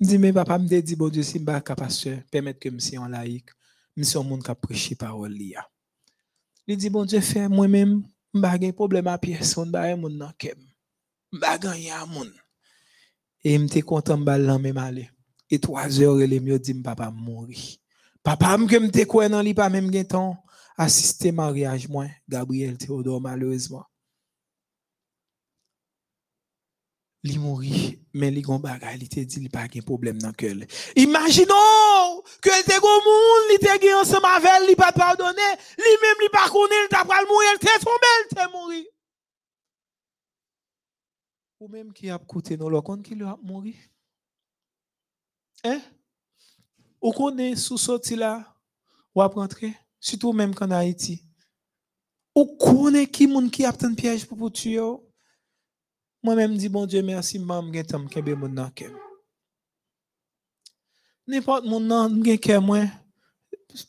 Dis, mais papa, me dit, bon Dieu, si je suis pasteur, permettre que je sois en laïque, je suis un monde qui a prêché parole. Il dit, bon Dieu, fait moi-même, je n'ai pas problème à pièce, je n'ai pas de Je n'ai pas monde. Et je suis content de me même aller. Et trois heures, il mieux dit, papa mourir. Papa, je me quoi dans li pas même temps assister mariage moi, Gabriel Théodore malheureusement. Li mourir, mais li gon bagay, li te dit li pas de problème dans cœur. Imaginons que te gon moun, li te gen ensemble avec li pas pardonner, li même li pas connaît, il t'a pas mourir, il te tombé, il te mourir. Ou même qui a coûté dans le compte qui a mourir. Hein? Ou connaît sous sorti là, ou à rentrer, surtout même qu'en Haïti. Ou connaît qui moun qui a un piège pour pour tuer. Moi-même dis bon Dieu merci, maman gen tam kebe moun nan kem. N'importe mon nan ke moi,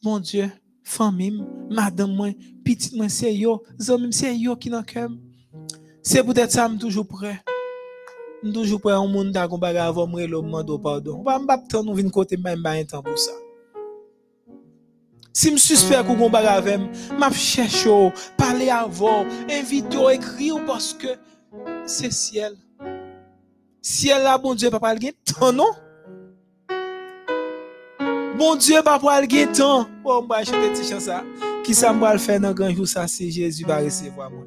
bon Dieu, famille, madame moi, petite moi c'est yo, zami c'est yo qui nan kem. C'est peut-être ça toujours prêt toujours pour un monde qui a avant moi le monde pardon. Pas m'bap temps nous vinn côté même pas un temps pour ça. Si me suspect qu'on bagarre avec m'a cherche parler avant, inviter écrire parce que c'est ciel. Ciel là bon Dieu papa le temps non? Bon Dieu papa le temps. Oh m'a chanter petit chant ça. Qui ça m'a le faire dans grand jour ça c'est Jésus va recevoir moi.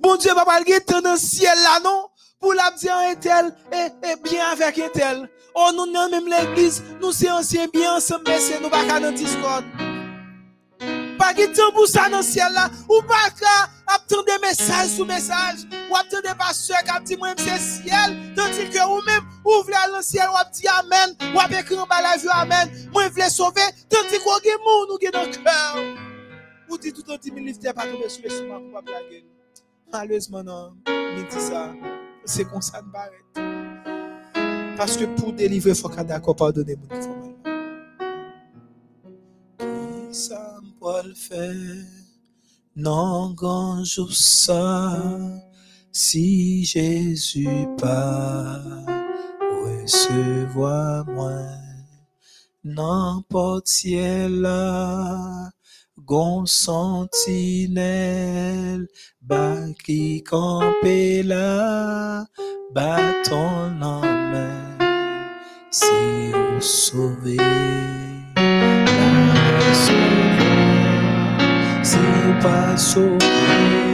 Bon Dieu papa le temps dans ciel là non? Pour la dire un tel et, bien avec un tel. Oh, nous dans même l'église, nous sommes anciens bien ensemble, mais c'est nous pas dans Discord. Pas temps pour ça dans le ciel là, ou pas qu'à attendre des messages sous messages, ou attendre des pasteurs qui disent moi c'est ciel, tandis que vous même Ou vle al nan ciel, wap di amen. Wap ekri an ba la vue amen. Mwen vle sauver. Tanti kwa gen moun ou gen nan cœur. Ou dit tout an ti mi lifte pa tombe sou le pou wap la gen. Malheureusement non, mi di sa. C'est comme ça de barrette. Parce que pour délivrer, il faut qu'on d'accord pardonner mon le faire? Non, quand je ça, si Jésus pas recevoir moi, n'importe ciel là, gon sentinelle, bas qui campé là, bâton en main, si vous sauvez, la sauver, si vous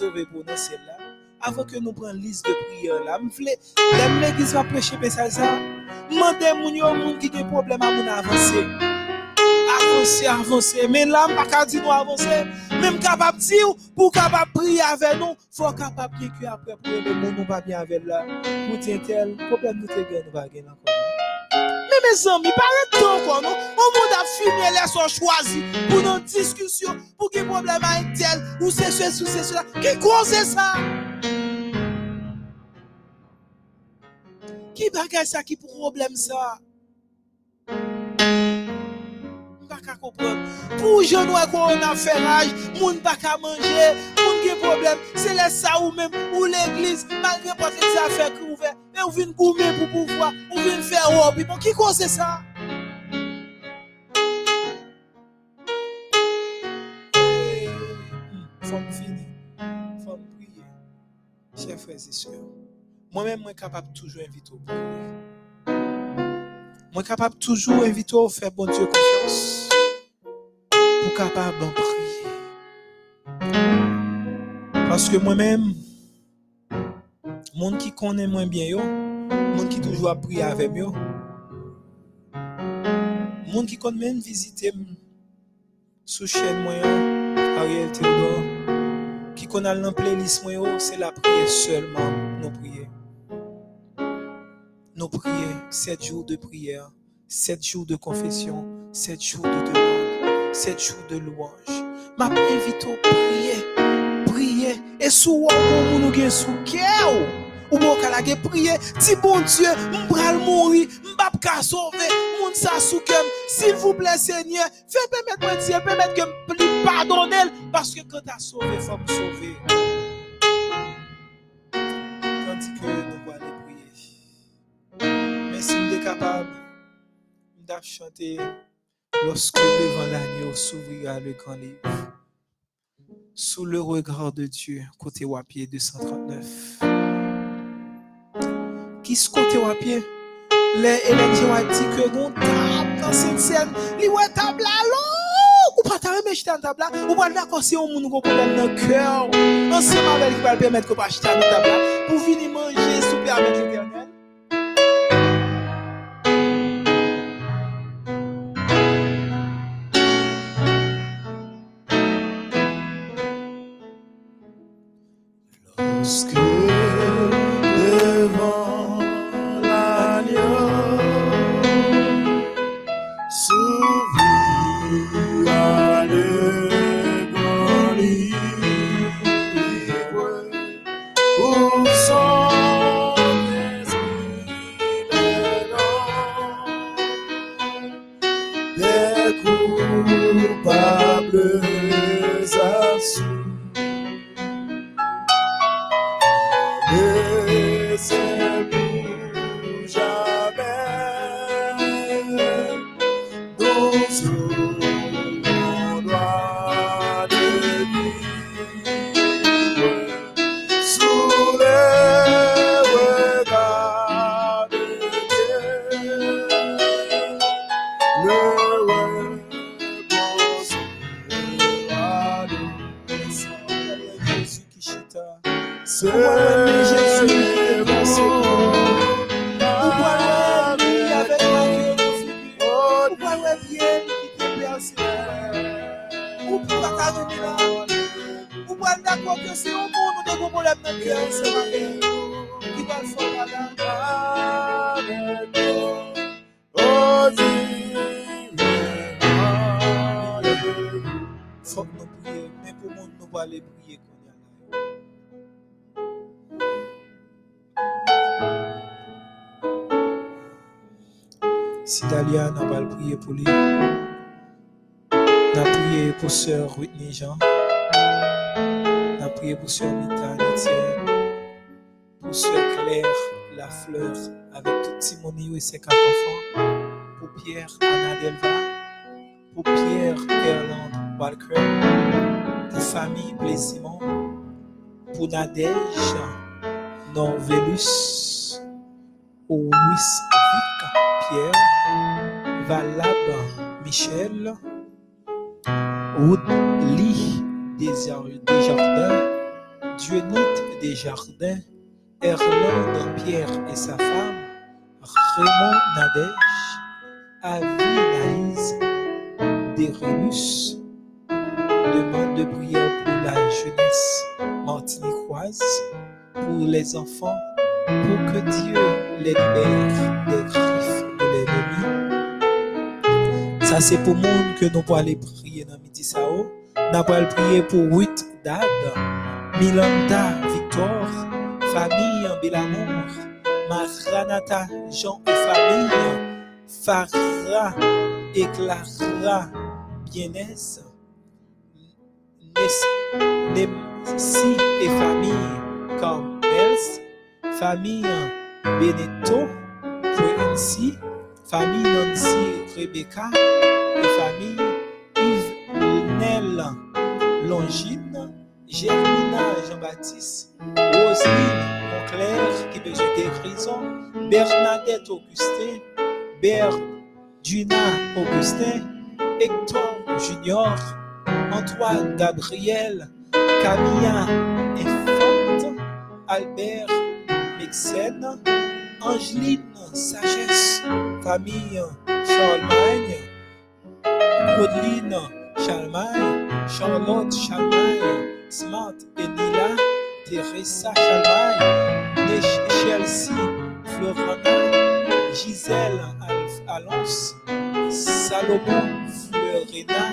sove pou nan sel la, avon ke nou pran lis de priyon la, m vle, dem le giz va preche pe sa zan, mande moun yo moun ki de problem a moun avanse, avanse, avanse, men la m baka di nou avanse, men m kapap di ou, pou kapap pri ave nou, fwa kapap ki ki apre pou e moun nou pa bi ave la, moutin tel, problem nou te gen nou va gen ankon. Mes amis, pas de temps encore, non? On monde a fini, les sont choisis pour nos discussions, pour qu'il y ait problème avec tel, ou c'est ceci, ou c'est cela. Qui cause ça? Qui bagaille ça, qui problème ça? pas qu'à comprendre. Pour je nous qu'on a fait rage, moun qu'à manger, moun qui problème, c'est les ça ou même ou l'église, malgré ça fait et ou vient goumer pour pouvoir, ou vient faire hobby. Bon, qui cause ça? Faut me finir. Faut me prier. Chers frères et sœurs, moi-même, moi capable toujours inviter au prier. Moi capable toujours inviter au faire bon Dieu confiance. Pour capable d'en prier. Parce que moi-même, monde qui connaît moins bien yo, monde qui toujours a prié avec yo, monde qui connaît même visiter m sous chaîne moi Ariel Théodore, qui dans playlist moi yo, c'est la prière seulement, nous prier. Nous prier, sept jours de prière, sept jours de confession, sept jours de demande, sept jours de louange. M'a invite au prier, prier, et sous ou nous sous cœur, ou? Bon kala gen prier, ti bon Dieu, m'bral mourir, m'bap ka sauver, moun sa cœur, s'il vous plaît Seigneur, fais permettre moi Dieu, permettre que m'pli pardonner, parce que quand t'as sauvé, faut me sauver. Tandis que nous allons prier. Mais si nous sommes capables, nous chanter lorsque devant l'agneau s'ouvrira le grand livre. Sous le regard de Dieu, côté Wapier 239. Qui se côté Wapier? Les Hélène a dit que nous table dans cette scène, li ouais table là, l'eau. ou pas t'as remis jeter en table là, ou pas d'accord si on moun ko le avec qui va le permettre que pas acheter en table là, pour venir manger souper avec Jean, n'a prié pour sœur Mita pour sœur Claire Lafleur, avec tout Timonie et ses quatre enfants, pour Pierre Anna Delva, pour Pierre Erland Walker, pour famille Blessimon, pour Nadège Norvelus, Louis Vic Pierre, Valab Michel, Woodley Desjardins, Dionite Desjardins, Erland Pierre et sa femme, Raymond Nadège, Avi Naïs Desrelus, demande de prière pour la jeunesse martiniquoise, pour les enfants, pour que Dieu les libère des griffes de l'ennemi. Ça, c'est pour le monde que nous pouvons aller prier dans midi pouvons prier pour Ruth Dad, Milanda Victor, famille en Bélamour, Maranatha Jean et famille, Farah et Clara Bienès, et famille Carmels, famille Benetto, Nancy, famille Nancy Rebecca et famille Longine, Germina Jean-Baptiste, Roselyne Monclair qui besoin Bernadette Augustin, Bert Duna Augustin, Hector Junior, Antoine Gabriel, Camilla Infante, Albert Mexène, Angeline Sagesse, famille Charlemagne, Claudeline Charlemagne, Charlotte Charlemagne, Smart Enila, Teresa Charlemagne, Nech- Chelsea Florana, Gisèle Alonce, Salomon Fleurina,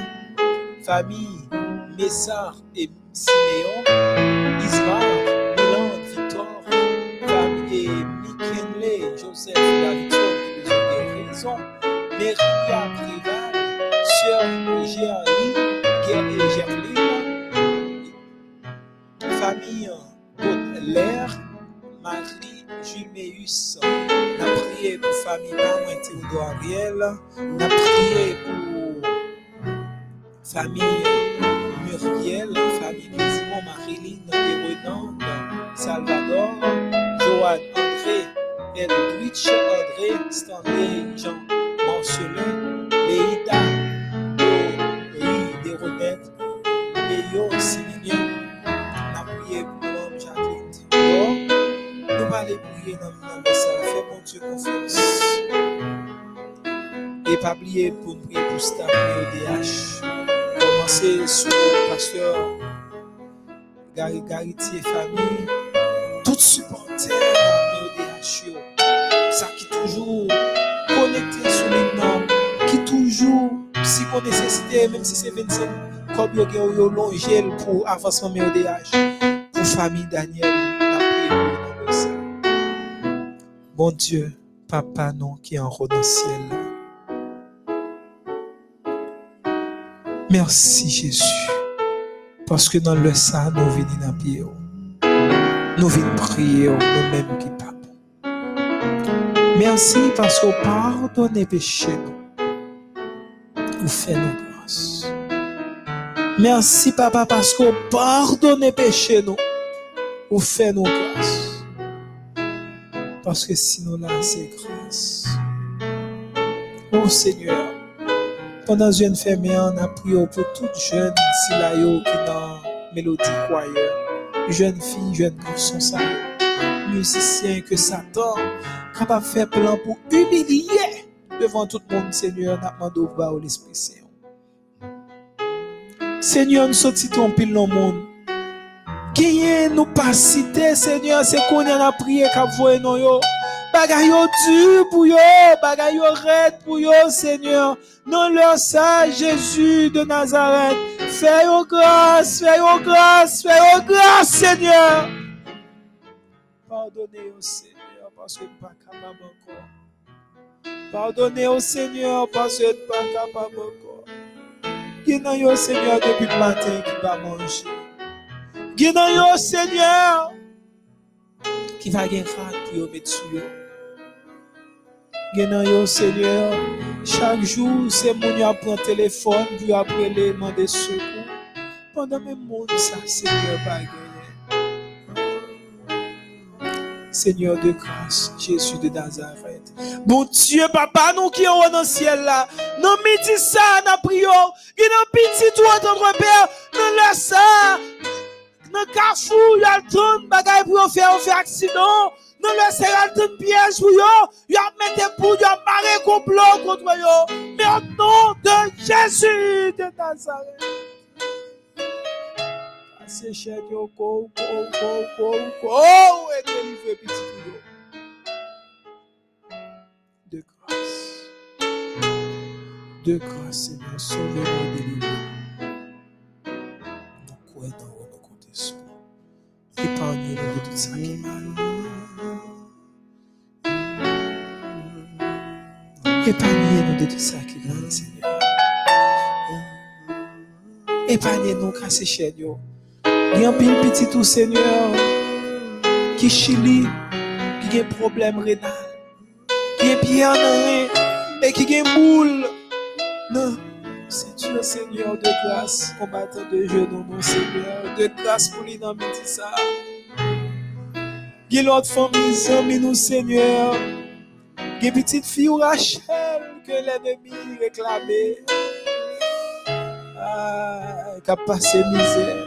famille Messard et Siméon, Ismar, Milan, Victor, famille et Joseph, qui besoin des raisons, Maria Prival, Sœur Ger- Gerline, famille Baudelaire, Marie Juméus, n'a prié pour famille Maman Ariel, n'a prié pour famille Muriel, famille Simon Marilyn et Renan, Salvador, Joanne André, Eldwich André, Stanley Jean Marcelin, Leïda, Similien, n'a prié pour l'homme Théodore. Nous allons prier dans le nom de mon Dieu confiance. Et pas oublier pour nous prier pour staff EDH. Commencer sur le pasteur Gary Gariti et famille. Tout supporter EDH. yo. Ça qui toujours connecté sur les normes. Qui toujours, si on nécessité, même si c'est 25, comme yo gen yo long gel pour avancement EDH. Pour famille Daniel. Bon Dieu, Papa non qui est en haut dans le ciel. Merci Jésus. Parce que dans le sang, nous venons dans pied. Nous venons prier nous-mêmes qui bon. Merci parce que pardonnez péché. Vous faites nos grâces. Merci Papa parce que vous pardonnez péché nous. Vous faites nos grâces. Parce que sinon là, c'est grâce. Oh Seigneur, pendant une fermée, on a prié pour toute jeune si là yo qui dans Mélodie Choir. jeune fille, jeune garçon, ça, musicien que Satan, capable de faire plan pour humilier devant tout le monde, Seigneur, n'a demandé au l'Esprit Saint. Seigneur, nous sommes pile dans le monde. Qui nous pas Seigneur, c'est qu'on a prié qu'à nous yo. Bagay yo dur pour yo, pour yo, Seigneur. Non leur ça, Jésus de Nazareth. Fais yo grâce, fais yo grâce, fais yo grâce, Seigneur. Pardonnez au Seigneur parce que nous pas capable encore. Pardonnez au Seigneur parce que nous pas Qui yo, Seigneur, depuis le matin qui va manger. Qui yo, Seigneur, qui va gagner pour yo mettre. Qui dans yo, Seigneur, chaque jour, c'est mon qui prend téléphone pour appeler demander secours. Pendant même monde ça, Seigneur, pas Seigneur de grâce, Jésus de Nazareth. Bon Dieu, papa, nous qui sommes dans le ciel là, nous mettons ça dans prière, qui nous petit tout notre Père, nous laissons ça. Nous cachons, il y a le bagaille faire, faire accident. Nous laissons le piège pour eux. Il a mis pour eux, marrer complot contre. Mais au nom de Jésus de Nazareth. Se chèk yo kou, kou, kou, kou, kou, délivre petit yo. De grâce. De grâce, Seigneur, sauvez-moi, délivrez-moi. Nous croyons dans vous. Épargnez-nous de tout ça qui est. Épargnez-nous de tout ça qui est mal, Seigneur. Épargnez-nous, chaîne yo. Il y a un petit tout Seigneur qui chili, qui a un problème rénal, qui est bien et qui a une boule. Non, c'est Dieu Seigneur de grâce, combattant de genoux, mon Seigneur, de grâce pour lui dans ça. Il y a l'autre famille, nous Seigneur. Il y a une petite fille Rachel que l'ennemi réclamait. Ah, qui a passé misère.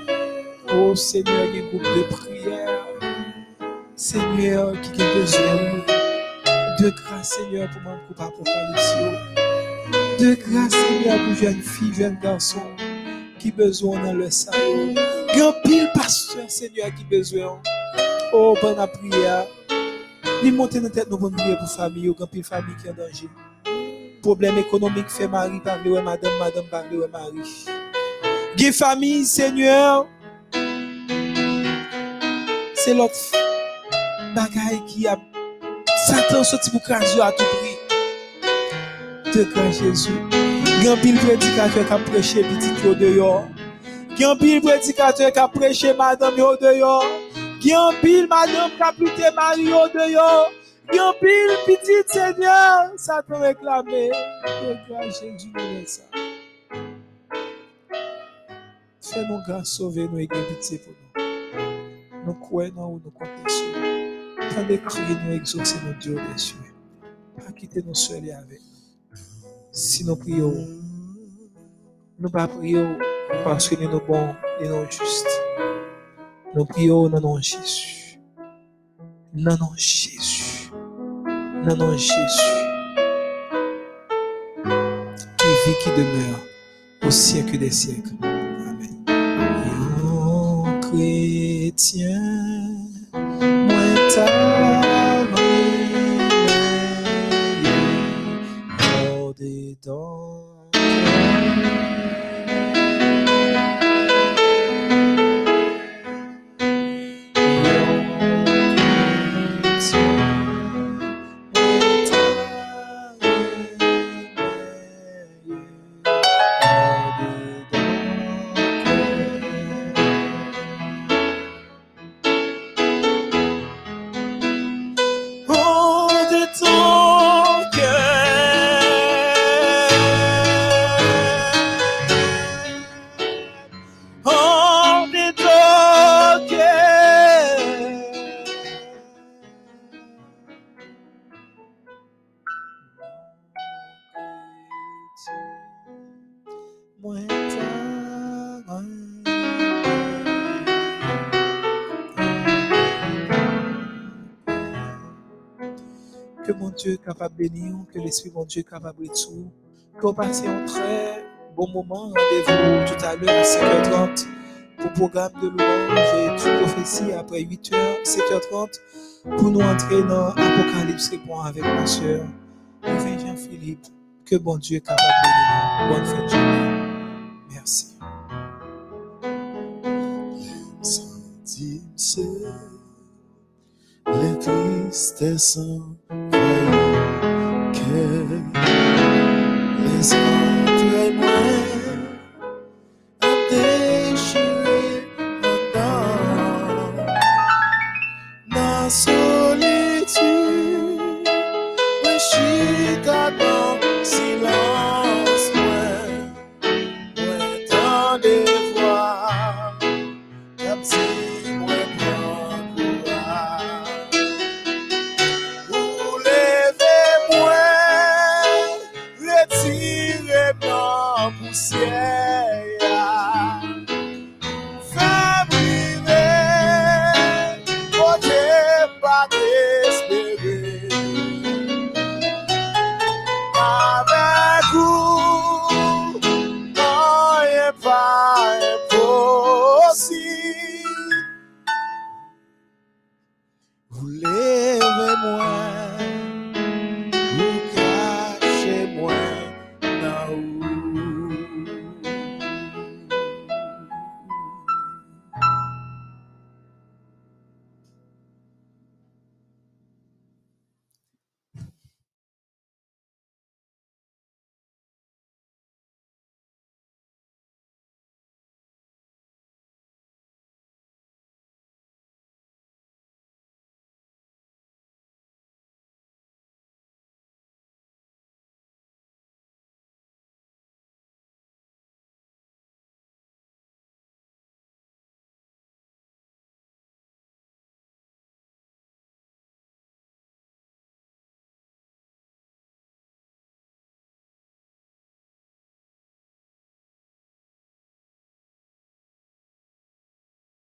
Oh Seigneur, il y a un groupe de prière. Seigneur, qui a besoin de grâce, Seigneur, pour mon groupe apocalypse. De grâce, Seigneur, pour jeune fille, jeune garçon qui besoin dans le salon. Grand pile pasteur, Seigneur, qui besoin. Oh, bonne prière. Ni monter dans tête, nous bonne prière pour famille, grand pile famille qui est en danger. Problème économique fait mari, parler madame, madame, parler mari. Gué famille, Seigneur, c'est l'autre bagaille qui a Satan sorti pour craser à tout prix. De grand Jésus. Grand pile prédicateur qui a prêché petit yo dehors. Grand pile prédicateur qui a prêché madame madame qui a prêché mari yo dehors. Grand pile petit Seigneur, Satan réclamé. De grand Jésus nous ça. Fais-nous grâce, sauver-nous et pitié pour nous. Nous croyons ou nous comptons sur nous. Crier, nous exaucer nos dieux des cieux. Pas quitter nos seuls et avec nous. Si nous prions, nous pas prions parce que nous sommes bons et nous justes. Nous prions dans nom Jésus. Dans nom Jésus. Dans nom Jésus. Qui vit, qui demeure au siècle des siècles. Amen. chrétien, hors capable de bénir, que l'Esprit mon Dieu est capable de tout. Qu'on passe un très bon moment. Rendez-vous tout à l'heure à 5h30 pour le programme de louange et prophétie après 8h, 7h30 pour nous entrer dans Apocalypse répond avec ma soeur, Jean-Philippe. Que bon Dieu est capable de. Bonne fin de journée. Merci. Les tristesses envahissent cœur, les hommes